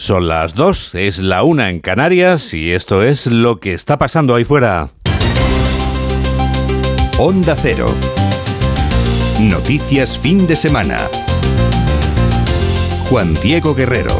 Son las dos, es la una en Canarias y esto es lo que está pasando ahí fuera. Onda Cero. Noticias fin de semana. Juan Diego Guerrero.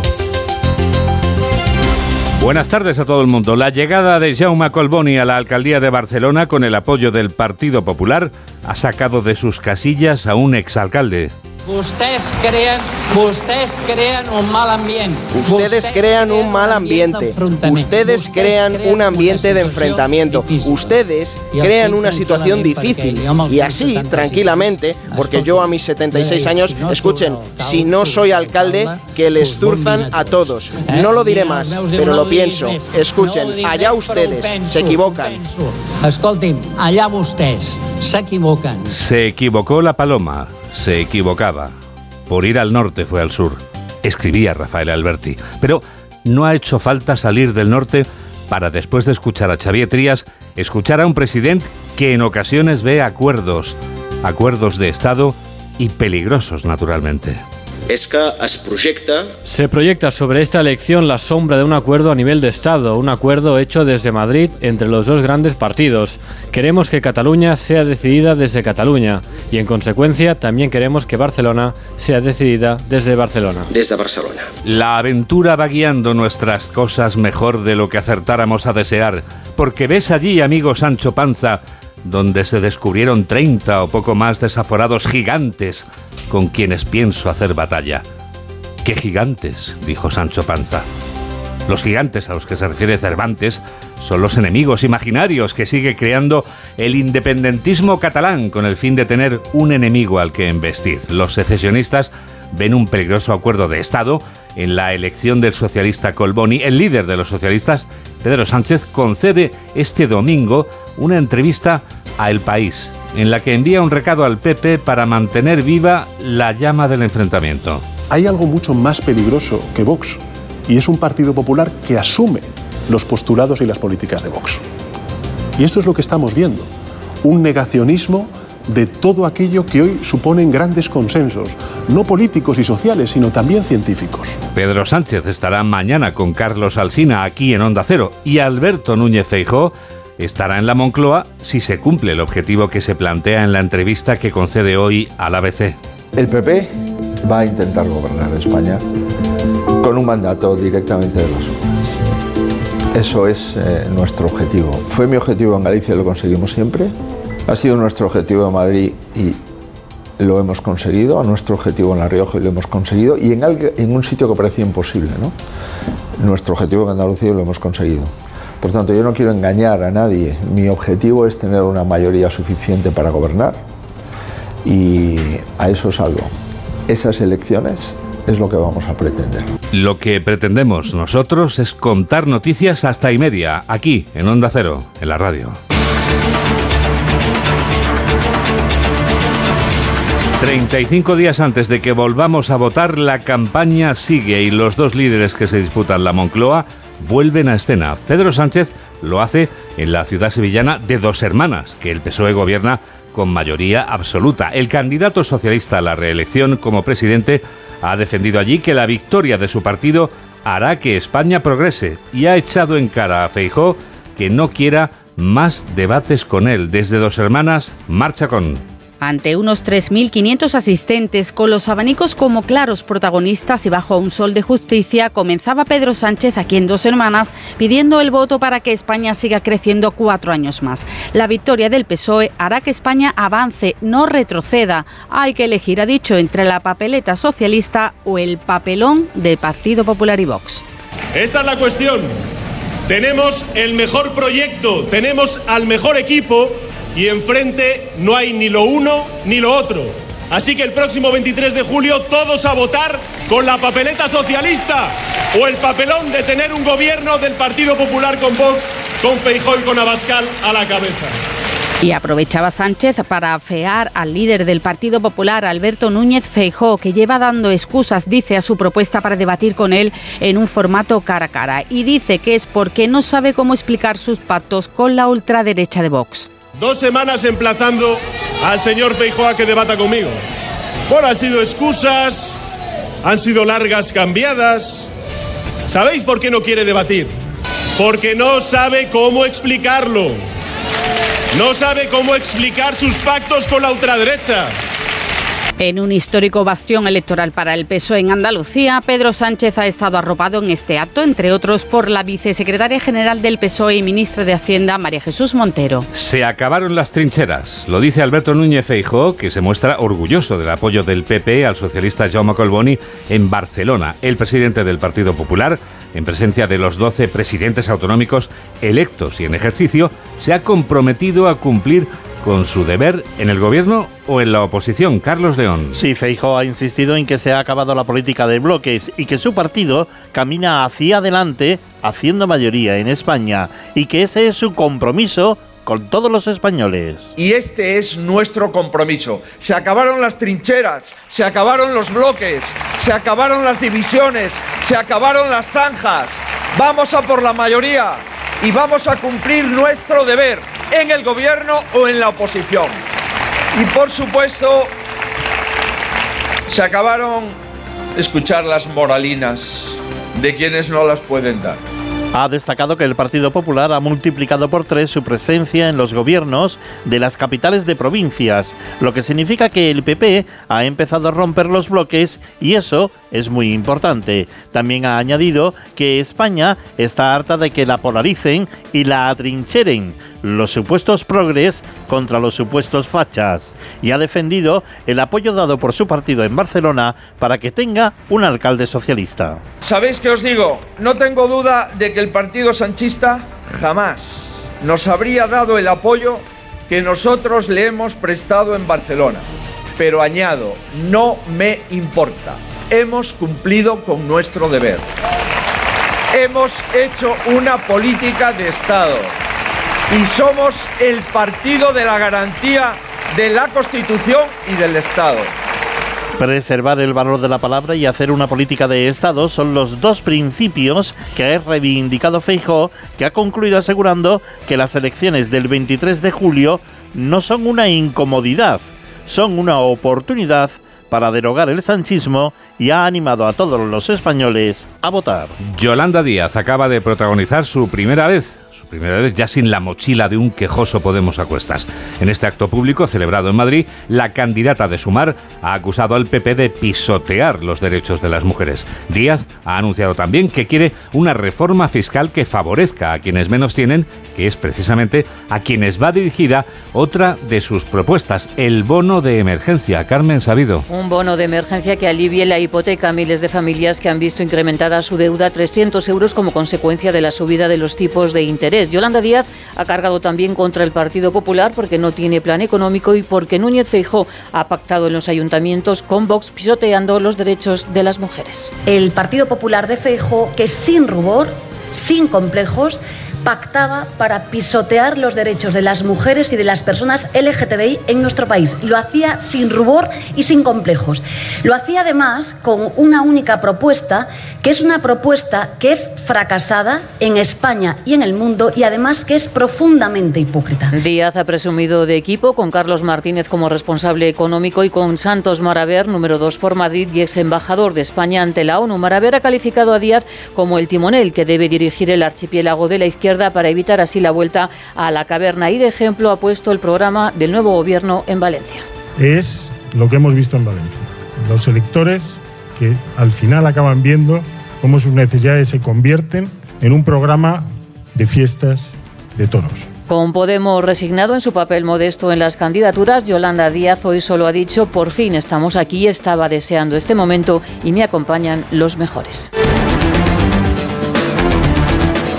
Buenas tardes a todo el mundo. La llegada de Jaume Colboni a la alcaldía de Barcelona con el apoyo del Partido Popular ha sacado de sus casillas a un exalcalde. Ustedes crean, ustedes crean un mal ambiente. Ustedes crean un mal ambiente. Ustedes crean un ambiente de enfrentamiento. Ustedes crean una situación difícil. Y así, tranquilamente, porque yo a mis 76 años, escuchen, si no soy alcalde, que les turzan a todos. No lo diré más, pero lo pienso. Escuchen, allá ustedes, se equivocan. Escolten, allá ustedes, se equivocan. Se equivocó la paloma se equivocaba. Por ir al norte fue al sur, escribía Rafael Alberti. Pero no ha hecho falta salir del norte para después de escuchar a Xavier Trías, escuchar a un presidente que en ocasiones ve acuerdos, acuerdos de Estado y peligrosos naturalmente es que es proyecta... Se proyecta sobre esta elección la sombra de un acuerdo a nivel de Estado, un acuerdo hecho desde Madrid entre los dos grandes partidos. Queremos que Cataluña sea decidida desde Cataluña y en consecuencia también queremos que Barcelona sea decidida desde Barcelona. Desde Barcelona. La aventura va guiando nuestras cosas mejor de lo que acertáramos a desear, porque ves allí, amigo Sancho Panza, donde se descubrieron 30 o poco más desaforados gigantes con quienes pienso hacer batalla. ¿Qué gigantes? dijo Sancho Panza. Los gigantes a los que se refiere Cervantes son los enemigos imaginarios que sigue creando el independentismo catalán con el fin de tener un enemigo al que embestir. Los secesionistas ven un peligroso acuerdo de Estado en la elección del socialista Colboni. El líder de los socialistas, Pedro Sánchez, concede este domingo una entrevista a El País, en la que envía un recado al PP para mantener viva la llama del enfrentamiento. Hay algo mucho más peligroso que Vox, y es un Partido Popular que asume los postulados y las políticas de Vox. Y esto es lo que estamos viendo, un negacionismo de todo aquello que hoy suponen grandes consensos, no políticos y sociales, sino también científicos. Pedro Sánchez estará mañana con Carlos Alsina aquí en Onda Cero y Alberto Núñez Feijó estará en la Moncloa si se cumple el objetivo que se plantea en la entrevista que concede hoy al ABC. El PP va a intentar gobernar España con un mandato directamente de los Eso es eh, nuestro objetivo. Fue mi objetivo en Galicia y lo conseguimos siempre. Ha sido nuestro objetivo en Madrid y lo hemos conseguido, a nuestro objetivo en La Rioja y lo hemos conseguido, y en, en un sitio que parecía imposible, ¿no? Nuestro objetivo en Andalucía lo hemos conseguido. Por tanto, yo no quiero engañar a nadie. Mi objetivo es tener una mayoría suficiente para gobernar y a eso salgo. Esas elecciones es lo que vamos a pretender. Lo que pretendemos nosotros es contar noticias hasta y media, aquí, en Onda Cero, en la radio. 35 días antes de que volvamos a votar, la campaña sigue y los dos líderes que se disputan la Moncloa vuelven a escena. Pedro Sánchez lo hace en la ciudad sevillana de Dos Hermanas, que el PSOE gobierna con mayoría absoluta. El candidato socialista a la reelección como presidente ha defendido allí que la victoria de su partido hará que España progrese y ha echado en cara a Feijó que no quiera más debates con él. Desde Dos Hermanas, marcha con ante unos 3.500 asistentes, con los abanicos como claros protagonistas y bajo un sol de justicia, comenzaba Pedro Sánchez aquí en dos semanas pidiendo el voto para que España siga creciendo cuatro años más. La victoria del PSOE hará que España avance, no retroceda. Hay que elegir, ha dicho, entre la papeleta socialista o el papelón del Partido Popular y Vox. Esta es la cuestión. Tenemos el mejor proyecto, tenemos al mejor equipo y enfrente no hay ni lo uno ni lo otro. Así que el próximo 23 de julio todos a votar con la papeleta socialista o el papelón de tener un gobierno del Partido Popular con Vox, con Feijóo y con Abascal a la cabeza. Y aprovechaba Sánchez para afear al líder del Partido Popular, Alberto Núñez Feijó, que lleva dando excusas, dice, a su propuesta para debatir con él en un formato cara a cara. Y dice que es porque no sabe cómo explicar sus pactos con la ultraderecha de Vox. Dos semanas emplazando al señor Feijóo a que debata conmigo. Bueno, han sido excusas, han sido largas cambiadas, ¿Sabéis por qué no quiere debatir? Porque no sabe cómo explicarlo. No sabe cómo explicar sus pactos con la ultraderecha. En un histórico bastión electoral para el PSOE en Andalucía, Pedro Sánchez ha estado arropado en este acto, entre otros por la vicesecretaria general del PSOE y ministra de Hacienda, María Jesús Montero. Se acabaron las trincheras, lo dice Alberto Núñez Feijóo, que se muestra orgulloso del apoyo del PP al socialista Jaume Colboni en Barcelona. El presidente del Partido Popular, en presencia de los 12 presidentes autonómicos electos y en ejercicio, se ha comprometido a cumplir con su deber en el gobierno o en la oposición. Carlos León. Sí, Feijo ha insistido en que se ha acabado la política de bloques y que su partido camina hacia adelante haciendo mayoría en España y que ese es su compromiso con todos los españoles. Y este es nuestro compromiso. Se acabaron las trincheras, se acabaron los bloques, se acabaron las divisiones, se acabaron las zanjas. Vamos a por la mayoría y vamos a cumplir nuestro deber en el gobierno o en la oposición. Y por supuesto, se acabaron escuchar las moralinas de quienes no las pueden dar. Ha destacado que el Partido Popular ha multiplicado por tres su presencia en los gobiernos de las capitales de provincias, lo que significa que el PP ha empezado a romper los bloques y eso es muy importante. También ha añadido que España está harta de que la polaricen y la atrincheren los supuestos progres contra los supuestos fachas y ha defendido el apoyo dado por su partido en Barcelona para que tenga un alcalde socialista. ¿Sabéis qué os digo? No tengo duda de que el partido sanchista jamás nos habría dado el apoyo que nosotros le hemos prestado en Barcelona. Pero añado, no me importa. Hemos cumplido con nuestro deber. Hemos hecho una política de Estado y somos el partido de la garantía de la Constitución y del Estado. Preservar el valor de la palabra y hacer una política de Estado son los dos principios que ha reivindicado Feijóo, que ha concluido asegurando que las elecciones del 23 de julio no son una incomodidad, son una oportunidad para derogar el sanchismo y ha animado a todos los españoles a votar. Yolanda Díaz acaba de protagonizar su primera vez primera vez ya sin la mochila de un quejoso Podemos a cuestas. En este acto público celebrado en Madrid, la candidata de Sumar ha acusado al PP de pisotear los derechos de las mujeres. Díaz ha anunciado también que quiere una reforma fiscal que favorezca a quienes menos tienen, que es precisamente a quienes va dirigida otra de sus propuestas, el bono de emergencia. Carmen Sabido. Un bono de emergencia que alivie la hipoteca a miles de familias que han visto incrementada su deuda a 300 euros como consecuencia de la subida de los tipos de interés. Yolanda Díaz ha cargado también contra el Partido Popular porque no tiene plan económico y porque Núñez Feijó ha pactado en los ayuntamientos con Vox pisoteando los derechos de las mujeres. El Partido Popular de Feijó, que sin rubor, sin complejos, pactaba para pisotear los derechos de las mujeres y de las personas LGTBI en nuestro país. Lo hacía sin rubor y sin complejos. Lo hacía además con una única propuesta, que es una propuesta que es fracasada en España y en el mundo y además que es profundamente hipócrita. Díaz ha presumido de equipo con Carlos Martínez como responsable económico y con Santos Maraver, número 2 por Madrid y ex embajador de España ante la ONU. Maraver ha calificado a Díaz como el timonel que debe dirigir el archipiélago de la izquierda para evitar así la vuelta a la caverna. Y de ejemplo ha puesto el programa del nuevo gobierno en Valencia. Es lo que hemos visto en Valencia. Los electores que al final acaban viendo cómo sus necesidades se convierten en un programa de fiestas de toros. Con Podemos resignado en su papel modesto en las candidaturas, Yolanda Díaz hoy solo ha dicho, por fin estamos aquí, estaba deseando este momento y me acompañan los mejores.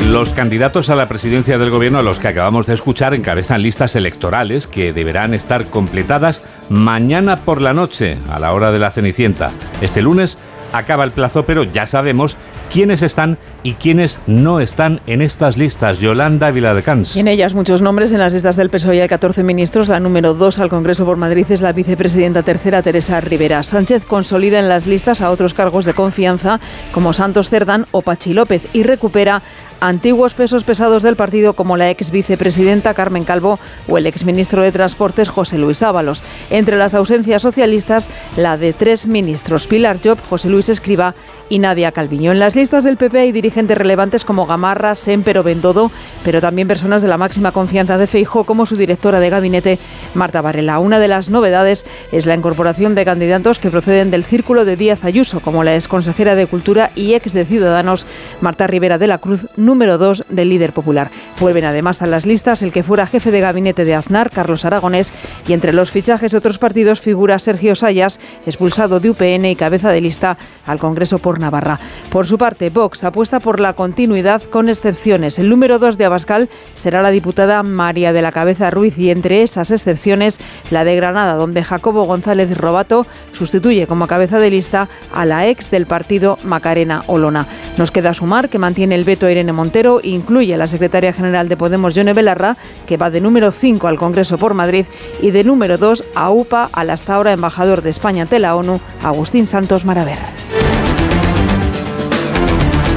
Los candidatos a la presidencia del gobierno a los que acabamos de escuchar encabezan listas electorales que deberán estar completadas mañana por la noche, a la hora de la Cenicienta. Este lunes acaba el plazo, pero ya sabemos quiénes están y quiénes no están en estas listas. Yolanda Viladecans. en ellas muchos nombres en las listas del PSOE hay 14 ministros. La número 2 al Congreso por Madrid es la vicepresidenta tercera Teresa Rivera. Sánchez consolida en las listas a otros cargos de confianza como Santos Cerdán o Pachi López y recupera antiguos pesos pesados del partido como la ex vicepresidenta Carmen Calvo o el ex ministro de Transportes José Luis Ábalos. Entre las ausencias socialistas, la de tres ministros, Pilar Job, José Luis Escriba y Nadia Calviño. En las listas del PP hay dirigentes relevantes como Gamarra, Semper o Bendodo, pero también personas de la máxima confianza de Feijo como su directora de gabinete, Marta Varela. Una de las novedades es la incorporación de candidatos que proceden del círculo de Díaz Ayuso, como la exconsejera de Cultura y ex de Ciudadanos, Marta Rivera de la Cruz, número 2 del líder popular. Vuelven además a las listas el que fuera jefe de gabinete de Aznar, Carlos Aragonés, y entre los fichajes de otros partidos figura Sergio Sayas, expulsado de UPN y cabeza de lista al Congreso por Navarra. Por su parte, Vox apuesta por la continuidad con excepciones. El número 2 de Abascal será la diputada María de la Cabeza Ruiz y entre esas excepciones la de Granada, donde Jacobo González Robato sustituye como cabeza de lista a la ex del partido Macarena Olona. Nos queda sumar que mantiene el veto Irene Montero, incluye a la secretaria general de Podemos, Yone Belarra, que va de número 5 al Congreso por Madrid, y de número 2 a UPA, al hasta ahora embajador de España ante la ONU, Agustín Santos Maraver.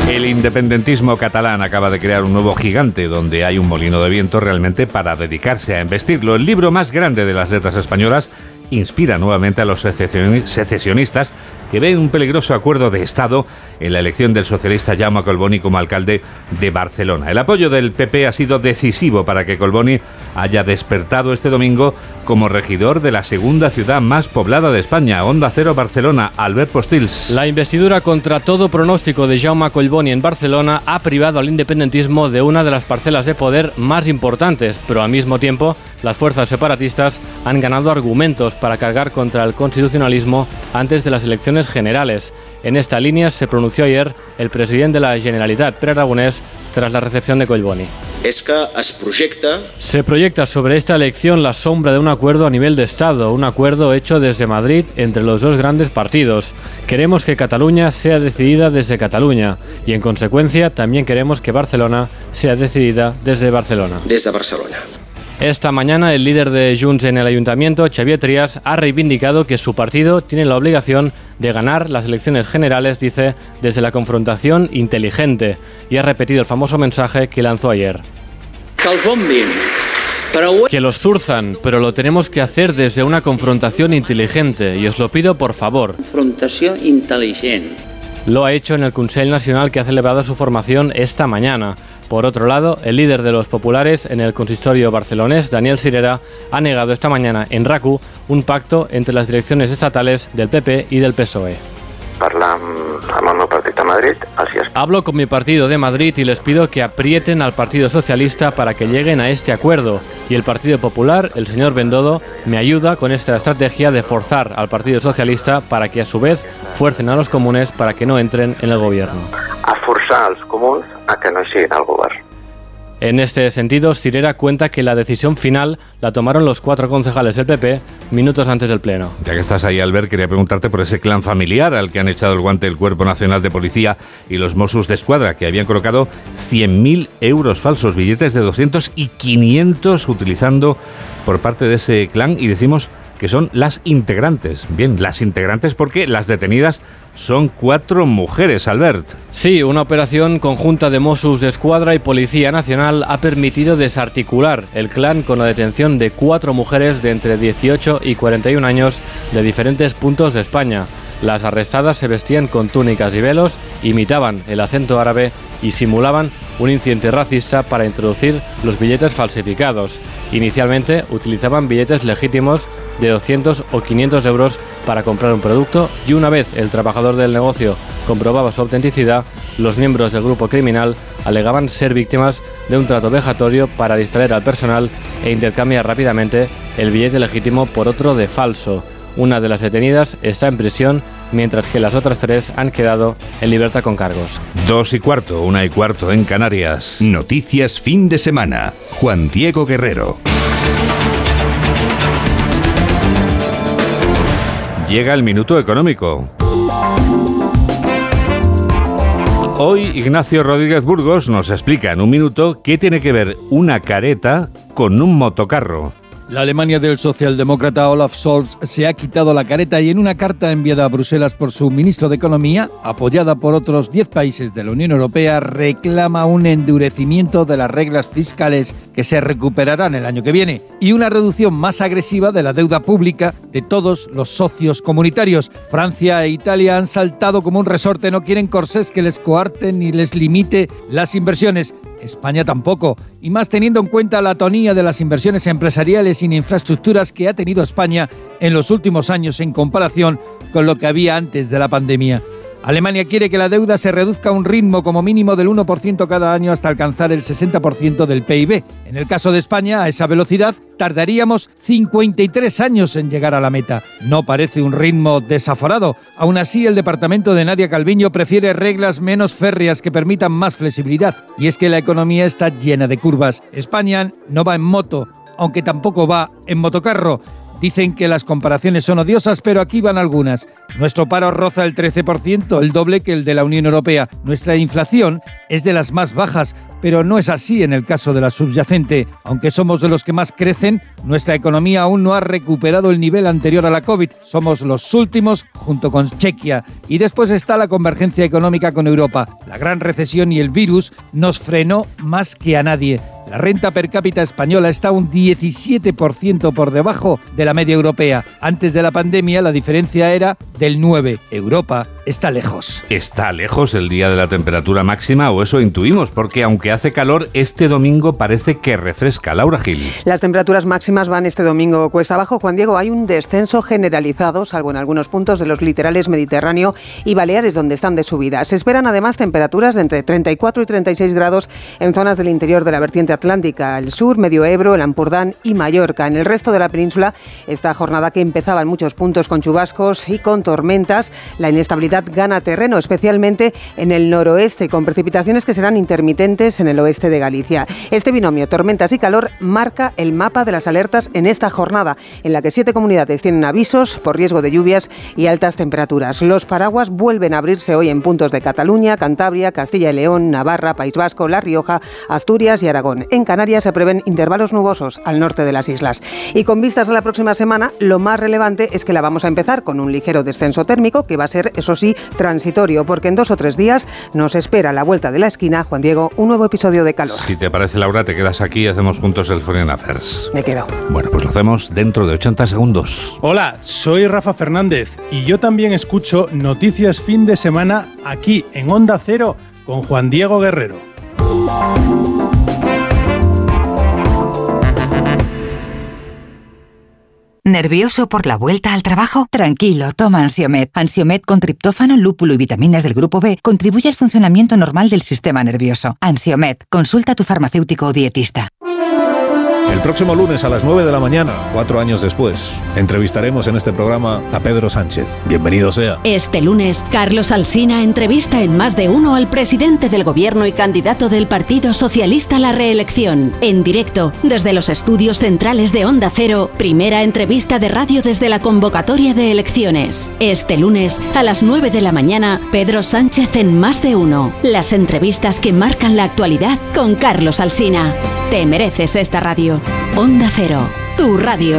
El independentismo catalán acaba de crear un nuevo gigante donde hay un molino de viento realmente para dedicarse a investirlo. El libro más grande de las letras españolas inspira nuevamente a los secesionistas que ven un peligroso acuerdo de Estado en la elección del socialista Jaume Colboni como alcalde de Barcelona. El apoyo del PP ha sido decisivo para que Colboni haya despertado este domingo como regidor de la segunda ciudad más poblada de España, Onda Cero Barcelona, Albert Postils. La investidura contra todo pronóstico de Jaume Colboni en Barcelona ha privado al independentismo de una de las parcelas de poder más importantes, pero al mismo tiempo las fuerzas separatistas han ganado argumentos para cargar contra el constitucionalismo antes de las elecciones generales. En esta línea se pronunció ayer el presidente de la Generalitat, Pere Aragonés, tras la recepción de Collboni. Es que es proyecta... Se proyecta sobre esta elección la sombra de un acuerdo a nivel de Estado, un acuerdo hecho desde Madrid entre los dos grandes partidos. Queremos que Cataluña sea decidida desde Cataluña y en consecuencia también queremos que Barcelona sea decidida desde Barcelona. Desde Barcelona. Esta mañana el líder de Junts en el ayuntamiento, Xavier Trias, ha reivindicado que su partido tiene la obligación de ganar las elecciones generales, dice, desde la confrontación inteligente, y ha repetido el famoso mensaje que lanzó ayer. Que los zurzan, pero lo tenemos que hacer desde una confrontación inteligente, y os lo pido por favor. Confrontación inteligente. Lo ha hecho en el Consell Nacional que ha celebrado su formación esta mañana. Por otro lado, el líder de los populares en el consistorio barcelonés, Daniel Sirera, ha negado esta mañana en RACU un pacto entre las direcciones estatales del PP y del PSOE. Hablo con mi partido de Madrid y les pido que aprieten al Partido Socialista para que lleguen a este acuerdo. Y el Partido Popular, el señor Bendodo, me ayuda con esta estrategia de forzar al Partido Socialista para que a su vez fuercen a los comunes para que no entren en el gobierno. A forzar a los comunes a que no lleguen al gobierno. En este sentido, Cirera cuenta que la decisión final la tomaron los cuatro concejales del PP minutos antes del Pleno. Ya que estás ahí, Albert, quería preguntarte por ese clan familiar al que han echado el guante el Cuerpo Nacional de Policía y los Mossos de Escuadra, que habían colocado 100.000 euros falsos, billetes de 200 y 500 utilizando por parte de ese clan y decimos que son las integrantes. Bien, las integrantes porque las detenidas son cuatro mujeres, Albert. Sí, una operación conjunta de Mossos de Escuadra y Policía Nacional ha permitido desarticular el clan con la detención de cuatro mujeres de entre 18 y 41 años de diferentes puntos de España. Las arrestadas se vestían con túnicas y velos, imitaban el acento árabe y simulaban un incidente racista para introducir los billetes falsificados. Inicialmente utilizaban billetes legítimos de 200 o 500 euros para comprar un producto y una vez el trabajador del negocio comprobaba su autenticidad, los miembros del grupo criminal alegaban ser víctimas de un trato vejatorio para distraer al personal e intercambiar rápidamente el billete legítimo por otro de falso. Una de las detenidas está en prisión, mientras que las otras tres han quedado en libertad con cargos. Dos y cuarto, una y cuarto en Canarias. Noticias fin de semana. Juan Diego Guerrero. Llega el minuto económico. Hoy Ignacio Rodríguez Burgos nos explica en un minuto qué tiene que ver una careta con un motocarro. La Alemania del socialdemócrata Olaf Scholz se ha quitado la careta y en una carta enviada a Bruselas por su ministro de Economía, apoyada por otros 10 países de la Unión Europea, reclama un endurecimiento de las reglas fiscales que se recuperarán el año que viene y una reducción más agresiva de la deuda pública de todos los socios comunitarios. Francia e Italia han saltado como un resorte, no quieren corsés que les coarten ni les limite las inversiones. España tampoco, y más teniendo en cuenta la tonía de las inversiones empresariales en infraestructuras que ha tenido España en los últimos años en comparación con lo que había antes de la pandemia. Alemania quiere que la deuda se reduzca a un ritmo como mínimo del 1% cada año hasta alcanzar el 60% del PIB. En el caso de España, a esa velocidad, tardaríamos 53 años en llegar a la meta. No parece un ritmo desaforado. Aún así, el departamento de Nadia Calviño prefiere reglas menos férreas que permitan más flexibilidad. Y es que la economía está llena de curvas. España no va en moto, aunque tampoco va en motocarro. Dicen que las comparaciones son odiosas, pero aquí van algunas. Nuestro paro roza el 13%, el doble que el de la Unión Europea. Nuestra inflación es de las más bajas, pero no es así en el caso de la subyacente. Aunque somos de los que más crecen, nuestra economía aún no ha recuperado el nivel anterior a la COVID. Somos los últimos junto con Chequia. Y después está la convergencia económica con Europa. La gran recesión y el virus nos frenó más que a nadie. La renta per cápita española está un 17% por debajo de la media europea. Antes de la pandemia la diferencia era del 9. Europa está lejos. ¿Está lejos el día de la temperatura máxima o eso intuimos? Porque aunque hace calor, este domingo parece que refresca. Laura Gil. Las temperaturas máximas van este domingo cuesta abajo. Juan Diego, hay un descenso generalizado, salvo en algunos puntos de los litorales Mediterráneo y Baleares, donde están de subida. Se esperan además temperaturas de entre 34 y 36 grados en zonas del interior de la vertiente atlántica, el sur, Medio Ebro, el Ampurdán y Mallorca. En el resto de la península, esta jornada que empezaba en muchos puntos con chubascos y con tormentas, la inestabilidad gana terreno, especialmente en el noroeste, con precipitaciones que serán intermitentes en el oeste de Galicia. Este binomio, tormentas y calor, marca el mapa de las alertas en esta jornada, en la que siete comunidades tienen avisos por riesgo de lluvias y altas temperaturas. Los paraguas vuelven a abrirse hoy en puntos de Cataluña, Cantabria, Castilla y León, Navarra, País Vasco, La Rioja, Asturias y Aragón. En Canarias se prevén intervalos nubosos al norte de las islas. Y con vistas a la próxima semana, lo más relevante es que la vamos a empezar con un ligero descenso térmico, que va a ser, eso sí, transitorio, porque en dos o tres días nos espera a la vuelta de la esquina, Juan Diego, un nuevo episodio de calor. Si te parece, Laura, te quedas aquí y hacemos juntos el Foreign Affairs. Me quedo. Bueno, pues lo hacemos dentro de 80 segundos. Hola, soy Rafa Fernández y yo también escucho Noticias Fin de Semana aquí en Onda Cero con Juan Diego Guerrero. ¿Nervioso por la vuelta al trabajo? Tranquilo, toma Ansiomet. Ansiomet con triptófano, lúpulo y vitaminas del grupo B contribuye al funcionamiento normal del sistema nervioso. Ansiomet, consulta a tu farmacéutico o dietista. El próximo lunes a las 9 de la mañana, cuatro años después, entrevistaremos en este programa a Pedro Sánchez. Bienvenido sea. Este lunes, Carlos Alsina entrevista en más de uno al presidente del gobierno y candidato del Partido Socialista a la reelección. En directo, desde los estudios centrales de Onda Cero, primera entrevista de radio desde la convocatoria de elecciones. Este lunes, a las 9 de la mañana, Pedro Sánchez en más de uno. Las entrevistas que marcan la actualidad con Carlos Alsina. Te mereces esta radio. Onda Cero, tu radio.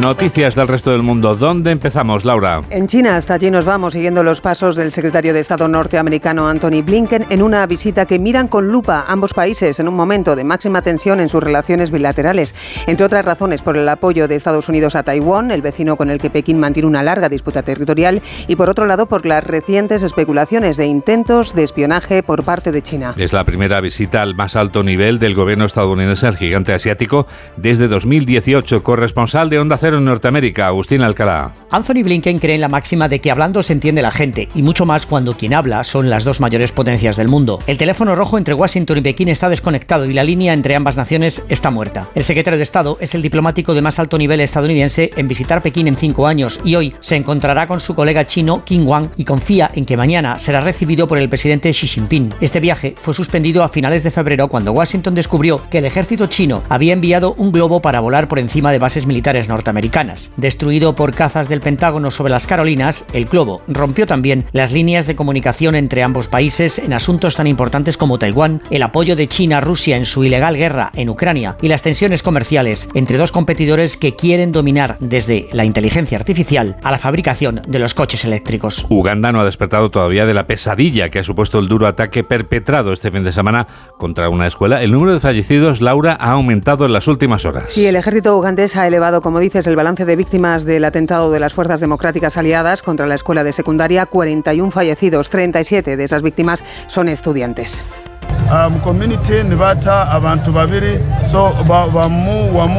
Noticias del resto del mundo. ¿Dónde empezamos, Laura? En China, hasta allí nos vamos siguiendo los pasos del secretario de Estado norteamericano Anthony Blinken en una visita que miran con lupa ambos países en un momento de máxima tensión en sus relaciones bilaterales. Entre otras razones, por el apoyo de Estados Unidos a Taiwán, el vecino con el que Pekín mantiene una larga disputa territorial, y por otro lado, por las recientes especulaciones de intentos de espionaje por parte de China. Es la primera visita al más alto nivel del gobierno estadounidense al gigante asiático desde 2018. Corresponsal de Onda Onda En Norteamérica, Agustín Alcalá. Anthony Blinken cree en la máxima de que hablando se entiende la gente, y mucho más cuando quien habla son las dos mayores potencias del mundo. El teléfono rojo entre Washington y Pekín está desconectado y la línea entre ambas naciones está muerta. El secretario de Estado es el diplomático de más alto nivel estadounidense en visitar Pekín en cinco años y hoy se encontrará con su colega chino Qin Wang y confía en que mañana será recibido por el presidente Xi Jinping. Este viaje fue suspendido a finales de febrero cuando Washington descubrió que el ejército chino había enviado un globo para volar por encima de bases militares norteamericanas. Destruido por cazas del Pentágono sobre las Carolinas, el globo rompió también las líneas de comunicación entre ambos países en asuntos tan importantes como Taiwán, el apoyo de China a Rusia en su ilegal guerra en Ucrania y las tensiones comerciales entre dos competidores que quieren dominar desde la inteligencia artificial a la fabricación de los coches eléctricos. Uganda no ha despertado todavía de la pesadilla que ha supuesto el duro ataque perpetrado este fin de semana contra una escuela. El número de fallecidos, Laura, ha aumentado en las últimas horas. Sí, el ejército ugandés ha elevado, como el balance de víctimas del atentado de las fuerzas democráticas aliadas contra la escuela de secundaria. 41 fallecidos, 37 de esas víctimas son estudiantes.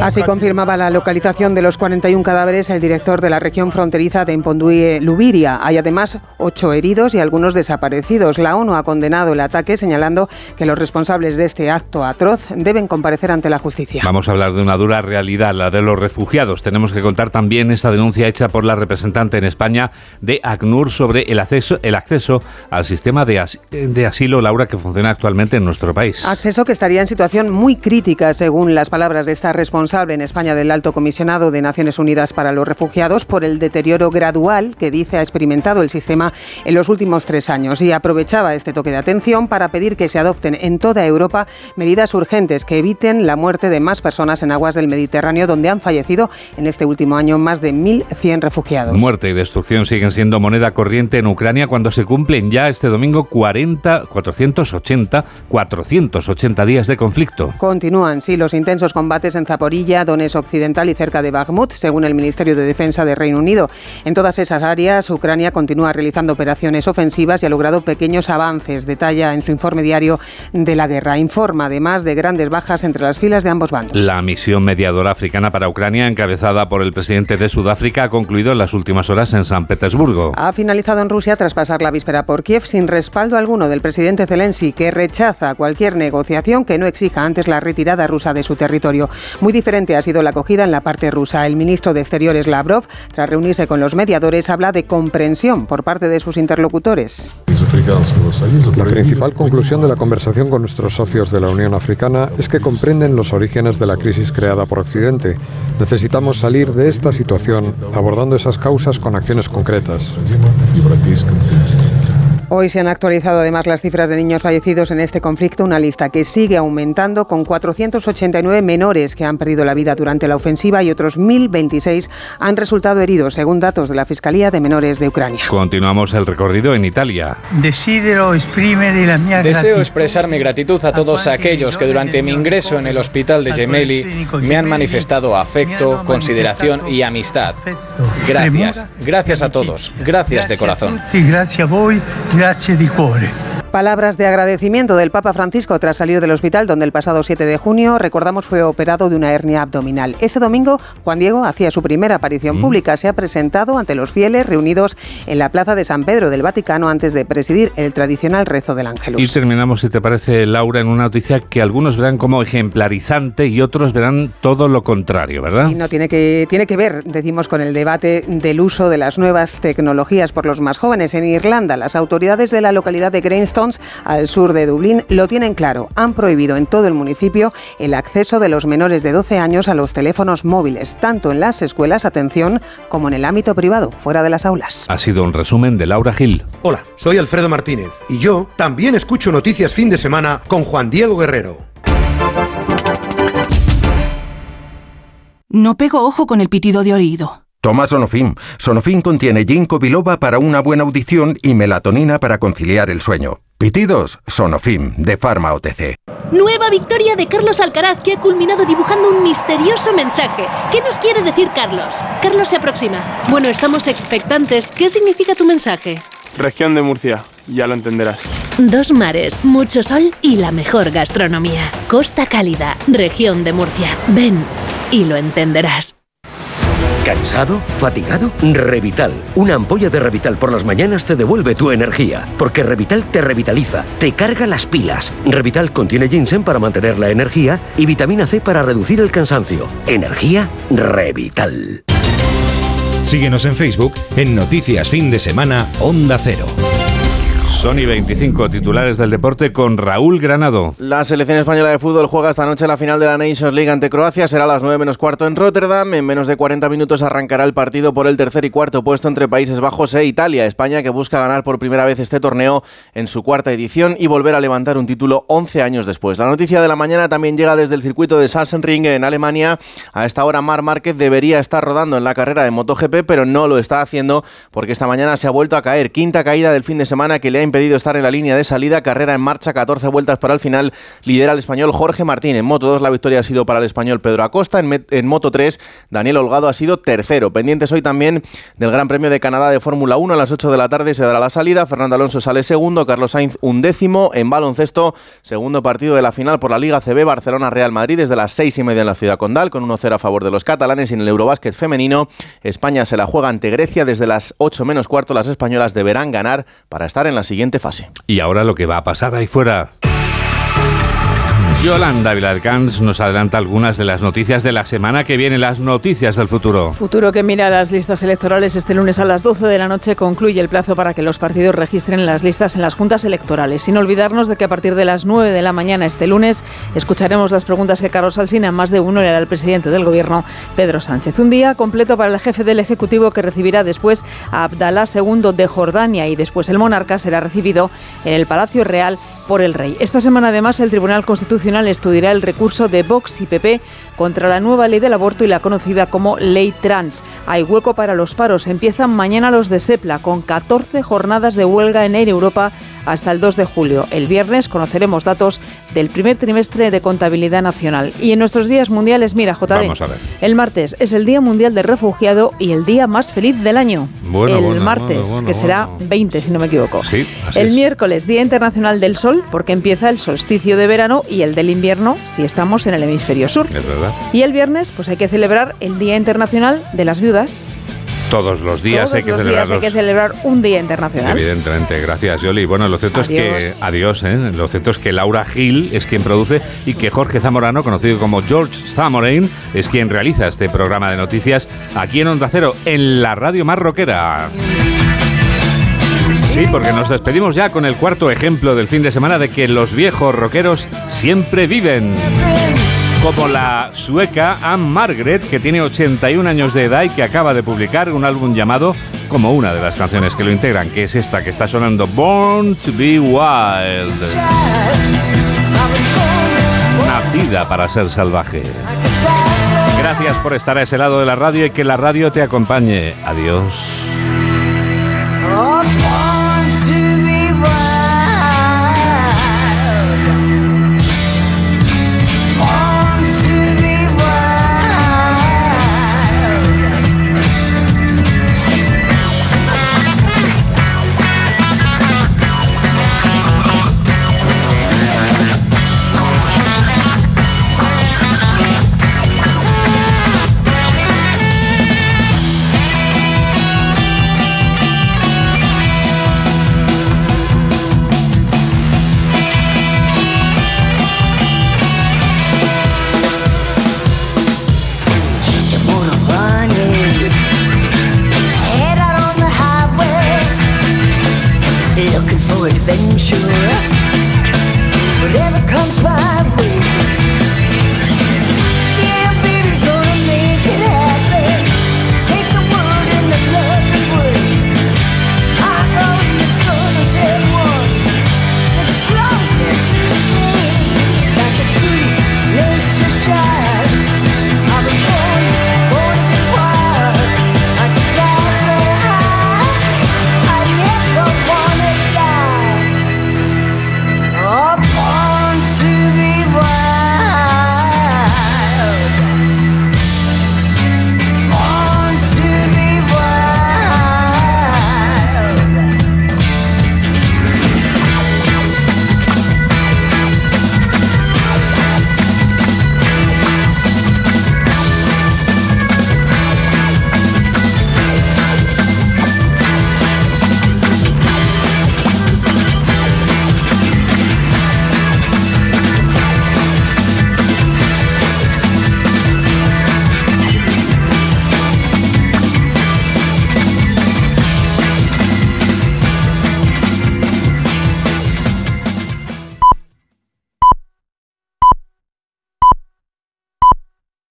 Así confirmaba la localización de los 41 cadáveres el director de la región fronteriza de Impondue, Lubiria. Hay además ocho heridos y algunos desaparecidos. La ONU ha condenado el ataque señalando que los responsables de este acto atroz deben comparecer ante la justicia. Vamos a hablar de una dura realidad, la de los refugiados. Tenemos que contar también esa denuncia hecha por la representante en España de ACNUR sobre el acceso, el acceso al sistema de, de asilo, Laura, que funciona actualmente en nuestro país. Acceso que estaría en situación muy crítica, según las palabras de esta responsable en España del Alto Comisionado de Naciones Unidas para los Refugiados, por el deterioro gradual que dice ha experimentado el sistema en los últimos tres años. Y aprovechaba este toque de atención para pedir que se adopten en toda Europa medidas urgentes que eviten la muerte de más personas en aguas del Mediterráneo, donde han fallecido en este último año más de 1.100 refugiados. Muerte y destrucción siguen siendo moneda corriente en Ucrania cuando se cumplen ya este domingo 40, 480 480 días de conflicto. Continúan, sí, los intensos combates en Zaporilla, Donetsk Occidental y cerca de Bakhmut, según el Ministerio de Defensa de Reino Unido. En todas esas áreas, Ucrania continúa realizando operaciones ofensivas y ha logrado pequeños avances, detalla en su informe diario de la guerra. Informa además de grandes bajas entre las filas de ambos bandos. La misión mediadora africana para Ucrania, encabezada por el presidente de Sudáfrica, ha concluido en las últimas horas en San Petersburgo. Ha finalizado en Rusia tras pasar la víspera por Kiev sin respaldo alguno del presidente Zelensky, que rechaza a cualquier negociación que no exija antes la retirada rusa de su territorio. Muy diferente ha sido la acogida en la parte rusa. El ministro de Exteriores Lavrov, tras reunirse con los mediadores, habla de comprensión por parte de sus interlocutores. La principal conclusión de la conversación con nuestros socios de la Unión Africana es que comprenden los orígenes de la crisis creada por Occidente. Necesitamos salir de esta situación abordando esas causas con acciones concretas. Hoy se han actualizado además las cifras de niños fallecidos en este conflicto, una lista que sigue aumentando con 489 menores que han perdido la vida durante la ofensiva y otros 1.026 han resultado heridos, según datos de la Fiscalía de Menores de Ucrania. Continuamos el recorrido en Italia. Deseo expresar mi gratitud a todos aquellos que durante mi ingreso en el hospital de Gemelli me han manifestado afecto, consideración y amistad. Gracias, gracias a todos, gracias de corazón. Gracias a vos. Grazie di cuore. Palabras de agradecimiento del Papa Francisco tras salir del hospital donde el pasado 7 de junio, recordamos, fue operado de una hernia abdominal. Este domingo, Juan Diego hacía su primera aparición Mm. pública. Se ha presentado ante los fieles reunidos en la Plaza de San Pedro del Vaticano antes de presidir el tradicional rezo del Ángelus. Y terminamos, si te parece, Laura, en una noticia que algunos verán como ejemplarizante y otros verán todo lo contrario, ¿verdad? Y no tiene que, tiene que ver, decimos, con el debate del uso de las nuevas tecnologías por los más jóvenes. En Irlanda, las autoridades de la localidad de Al sur de Dublín, lo tienen claro. Han prohibido en todo el municipio el acceso de los menores de 12 años a los teléfonos móviles, tanto en las escuelas, atención, como en el ámbito privado, fuera de las aulas. Ha sido un resumen de Laura Gil. Hola, soy Alfredo Martínez y yo también escucho noticias fin de semana con Juan Diego Guerrero. No pego ojo con el pitido de oído. Toma Sonofim. Sonofim contiene ginkgo biloba para una buena audición y melatonina para conciliar el sueño. Pitidos, Sonofim, de Pharma OTC. Nueva victoria de Carlos Alcaraz que ha culminado dibujando un misterioso mensaje. ¿Qué nos quiere decir Carlos? Carlos se aproxima. Bueno, estamos expectantes. ¿Qué significa tu mensaje? Región de Murcia, ya lo entenderás. Dos mares, mucho sol y la mejor gastronomía. Costa Cálida, región de Murcia. Ven y lo entenderás. ¿Cansado? ¿Fatigado? Revital. Una ampolla de Revital por las mañanas te devuelve tu energía. Porque Revital te revitaliza, te carga las pilas. Revital contiene ginseng para mantener la energía y vitamina C para reducir el cansancio. Energía Revital. Síguenos en Facebook en Noticias Fin de Semana Onda Cero. Sony 25 titulares del deporte con Raúl Granado. La selección española de fútbol juega esta noche la final de la Nations League ante Croacia. Será a las 9 menos cuarto en Rotterdam. En menos de 40 minutos arrancará el partido por el tercer y cuarto puesto entre Países Bajos e Italia. España que busca ganar por primera vez este torneo en su cuarta edición y volver a levantar un título 11 años después. La noticia de la mañana también llega desde el circuito de Sachsenring en Alemania. A esta hora Mar Márquez debería estar rodando en la carrera de MotoGP, pero no lo está haciendo porque esta mañana se ha vuelto a caer. Quinta caída del fin de semana que le ha impedido estar en la línea de salida. Carrera en marcha, 14 vueltas para el final. Lidera el español Jorge Martín. En Moto 2 la victoria ha sido para el español Pedro Acosta. En, en Moto 3 Daniel Holgado ha sido tercero. Pendientes hoy también del Gran Premio de Canadá de Fórmula 1 a las 8 de la tarde se dará la salida. Fernando Alonso sale segundo, Carlos Sainz undécimo. En baloncesto, segundo partido de la final por la Liga CB Barcelona-Real Madrid desde las 6 y media en la ciudad condal con 1-0 a favor de los catalanes y en el Eurobásquet femenino España se la juega ante Grecia desde las 8 menos cuarto. Las españolas deberán ganar para estar en la siguiente Y ahora lo que va a pasar ahí fuera. Yolanda Vilarcans nos adelanta algunas de las noticias de la semana que viene, las noticias del futuro. Futuro que mira las listas electorales este lunes a las 12 de la noche concluye el plazo para que los partidos registren las listas en las juntas electorales. Sin olvidarnos de que a partir de las 9 de la mañana este lunes escucharemos las preguntas que Carlos Alsina, más de uno, le hará al presidente del gobierno, Pedro Sánchez. Un día completo para el jefe del Ejecutivo que recibirá después a Abdalá II de Jordania y después el monarca será recibido en el Palacio Real por el rey. Esta semana además el Tribunal Constitucional estudiará el recurso de Vox y PP contra la nueva ley del aborto y la conocida como ley trans. Hay hueco para los paros. Empiezan mañana los de SEPLA con 14 jornadas de huelga en Air Europa hasta el 2 de julio. El viernes conoceremos datos del primer trimestre de contabilidad nacional. Y en nuestros días mundiales, mira, JD, Vamos a ver. el martes es el Día Mundial del Refugiado y el día más feliz del año. Bueno, el bueno, martes, bueno, que será bueno. 20, si no me equivoco. Sí, el es. miércoles, Día Internacional del Sol, porque empieza el solsticio de verano y el del invierno si estamos en el hemisferio sur. Es verdad. Y el viernes, pues hay que celebrar el Día Internacional de las Viudas. Todos los días Todos hay que los días hay que celebrar un Día Internacional. Evidentemente, gracias Yoli. Bueno, lo cierto es que Adiós. adiós, ¿eh? Lo cierto es que Laura Gil es quien produce y que Jorge Zamorano, conocido como George Zamorain, es quien realiza este programa de noticias aquí en Onda Cero, en la radio más rockera. Sí, porque nos despedimos ya con el cuarto ejemplo del fin de semana de que los viejos rockeros siempre viven. Como la sueca Anne Margaret, que tiene 81 años de edad y que acaba de publicar un álbum llamado como una de las canciones que lo integran, que es esta que está sonando, Born to be Wild. Nacida para ser salvaje. Gracias por estar a ese lado de la radio y que la radio te acompañe. Adiós.